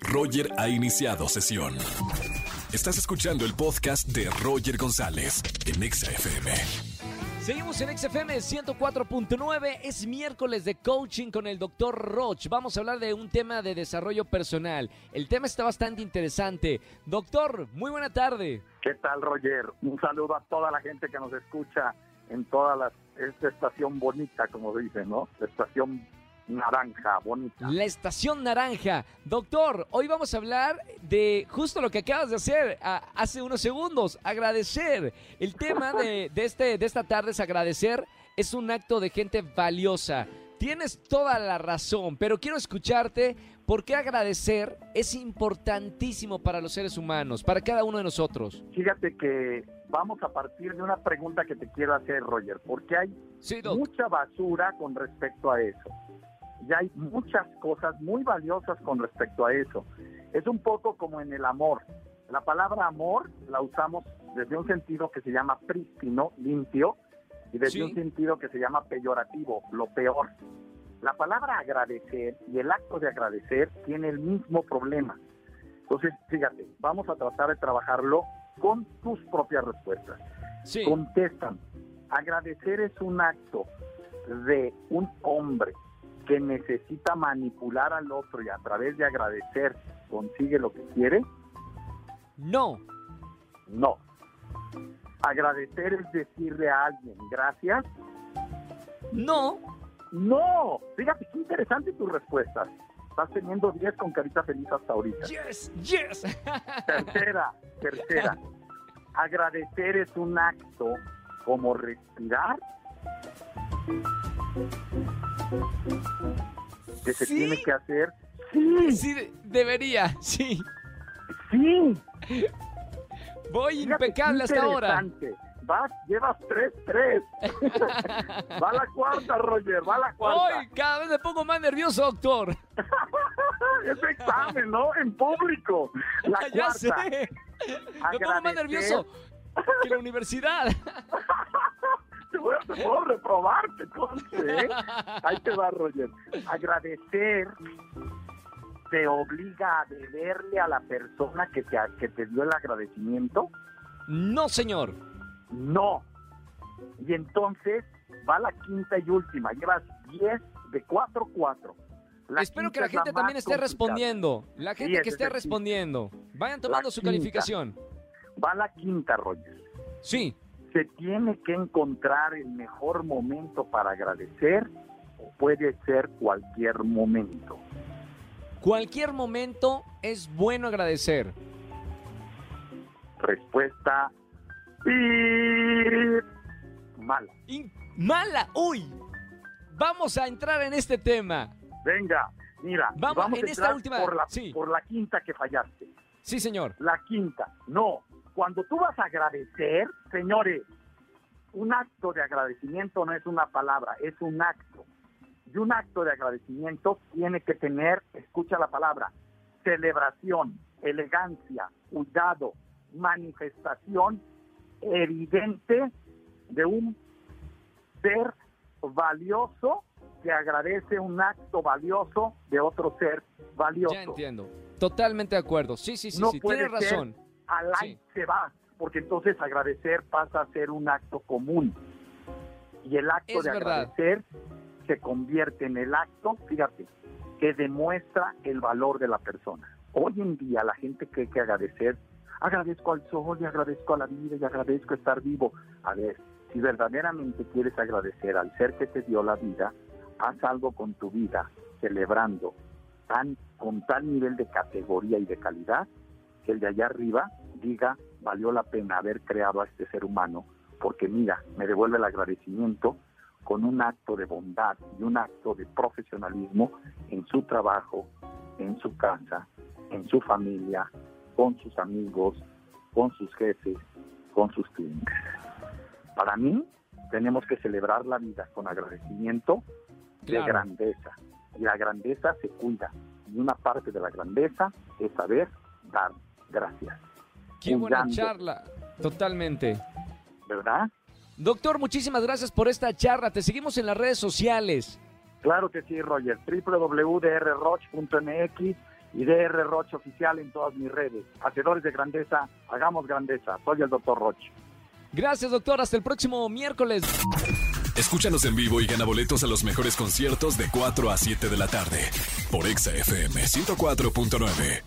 Roger ha iniciado sesión. Estás escuchando el podcast de Roger González en Exa FM. Seguimos en XFM 104.9. Es miércoles de coaching con el doctor Roch. Vamos a hablar de un tema de desarrollo personal. El tema está bastante interesante. Doctor, muy buena tarde. ¿Qué tal, Roger? Un saludo a toda la gente que nos escucha en toda la, esta estación bonita, como dicen, ¿no? La estación naranja, bonita. La estación naranja. Doctor, hoy vamos a hablar de justo lo que acabas de hacer a- hace unos segundos, agradecer. El tema de, de este, de esta tarde es agradecer, es un acto de gente valiosa. Tienes toda la razón, pero quiero escucharte porque agradecer es importantísimo para los seres humanos, para cada uno de nosotros. Fíjate que vamos a partir de una pregunta que te quiero hacer, Roger, porque hay Sí, mucha basura con respecto a eso. Y hay muchas cosas muy valiosas con respecto a eso. Es un poco como en el amor. La palabra amor la usamos desde un sentido que se llama prístino, limpio, y desde Sí. un sentido que se llama peyorativo, lo peor. La palabra agradecer y el acto de agradecer tiene el mismo problema. Entonces, fíjate, vamos a tratar de trabajarlo con tus propias respuestas. Sí. Contestan. Agradecer es un acto de un hombre que necesita manipular al otro y a través de agradecer consigue lo que quiere. No. No. Agradecer es decirle a alguien gracias. No. No. Fíjate qué interesante tus respuestas. Estás teniendo 10 con carita feliz hasta ahorita. Yes, yes. Tercera, tercera. Agradecer es un acto como respirar que se ¿Sí? tiene que hacer. Sí, Sí, debería, sí. sí. Voy Fíjate impecable hasta ahora. Vas, llevas tres, tres. va la cuarta, Roger, va la cuarta. Hoy cada vez me pongo más nervioso, doctor. Es examen, ¿no? En público. La ya cuarta. sé. Me pongo más nervioso que la universidad. Te voy a te puedo reprobarte, conste, ¿eh? Ahí te va, Roger. Agradecer te obliga a deberle a la persona que te, que te dio el agradecimiento. No, señor. No. Y entonces va la quinta y última. Llevas 10 de 4, 4. Espero que la gente también esté respondiendo. La gente que es esté respondiendo. Vayan tomando La su quinta. calificación. Va la quinta, Roger. Sí. Se tiene que encontrar el mejor momento para agradecer o puede ser cualquier momento. Cualquier momento es bueno agradecer. Respuesta mala. In- mala. Uy. Vamos a entrar en este tema. Venga, mira, Vamos, vamos, en a esta entrar última- por la, sí. por la quinta que fallaste. Sí, señor. La quinta, no. Cuando tú vas a agradecer, señores, un acto de agradecimiento no es una palabra, es un acto. Y un acto de agradecimiento tiene que tener, escucha la palabra, celebración, elegancia, cuidado, manifestación evidente de un ser valioso que agradece un acto valioso de otro ser valioso. Ya entiendo. Totalmente de acuerdo. Sí, sí, sí, No sí. Tienes ser. Al Sí. se va, porque entonces agradecer pasa a ser un acto común. Y el acto Es de verdad. agradecer se convierte en el acto, fíjate, que demuestra el valor de la persona. Hoy en día la gente cree que agradecer, agradezco al sol y agradezco a la vida y agradezco estar vivo. A ver, si verdaderamente quieres agradecer al ser que te dio la vida, haz algo con tu vida, celebrando tan, con tal nivel de categoría y de calidad el de allá arriba diga, valió la pena haber creado a este ser humano, porque mira, me devuelve el agradecimiento con un acto de bondad y un acto de profesionalismo en su trabajo, en su casa, en su familia, con sus amigos, con sus jefes, con sus clientes. Para mí, tenemos que celebrar la vida con agradecimiento de Claro. grandeza. Y la grandeza se cuida. Y una parte de la grandeza es saber dar gracias, Qué buena charla. Totalmente. ¿verdad? Doctor, muchísimas gracias por esta charla. Te seguimos en las redes sociales. Claro que sí, Roger. www.drroch.mx y DR Roche Oficial en todas mis redes. Hacedores de grandeza, hagamos grandeza. Soy el doctor Roche. Gracias, doctor. Hasta el próximo miércoles. Escúchanos en vivo y gana boletos a los mejores conciertos de 4 a 7 de la tarde por Exa FM 104.9.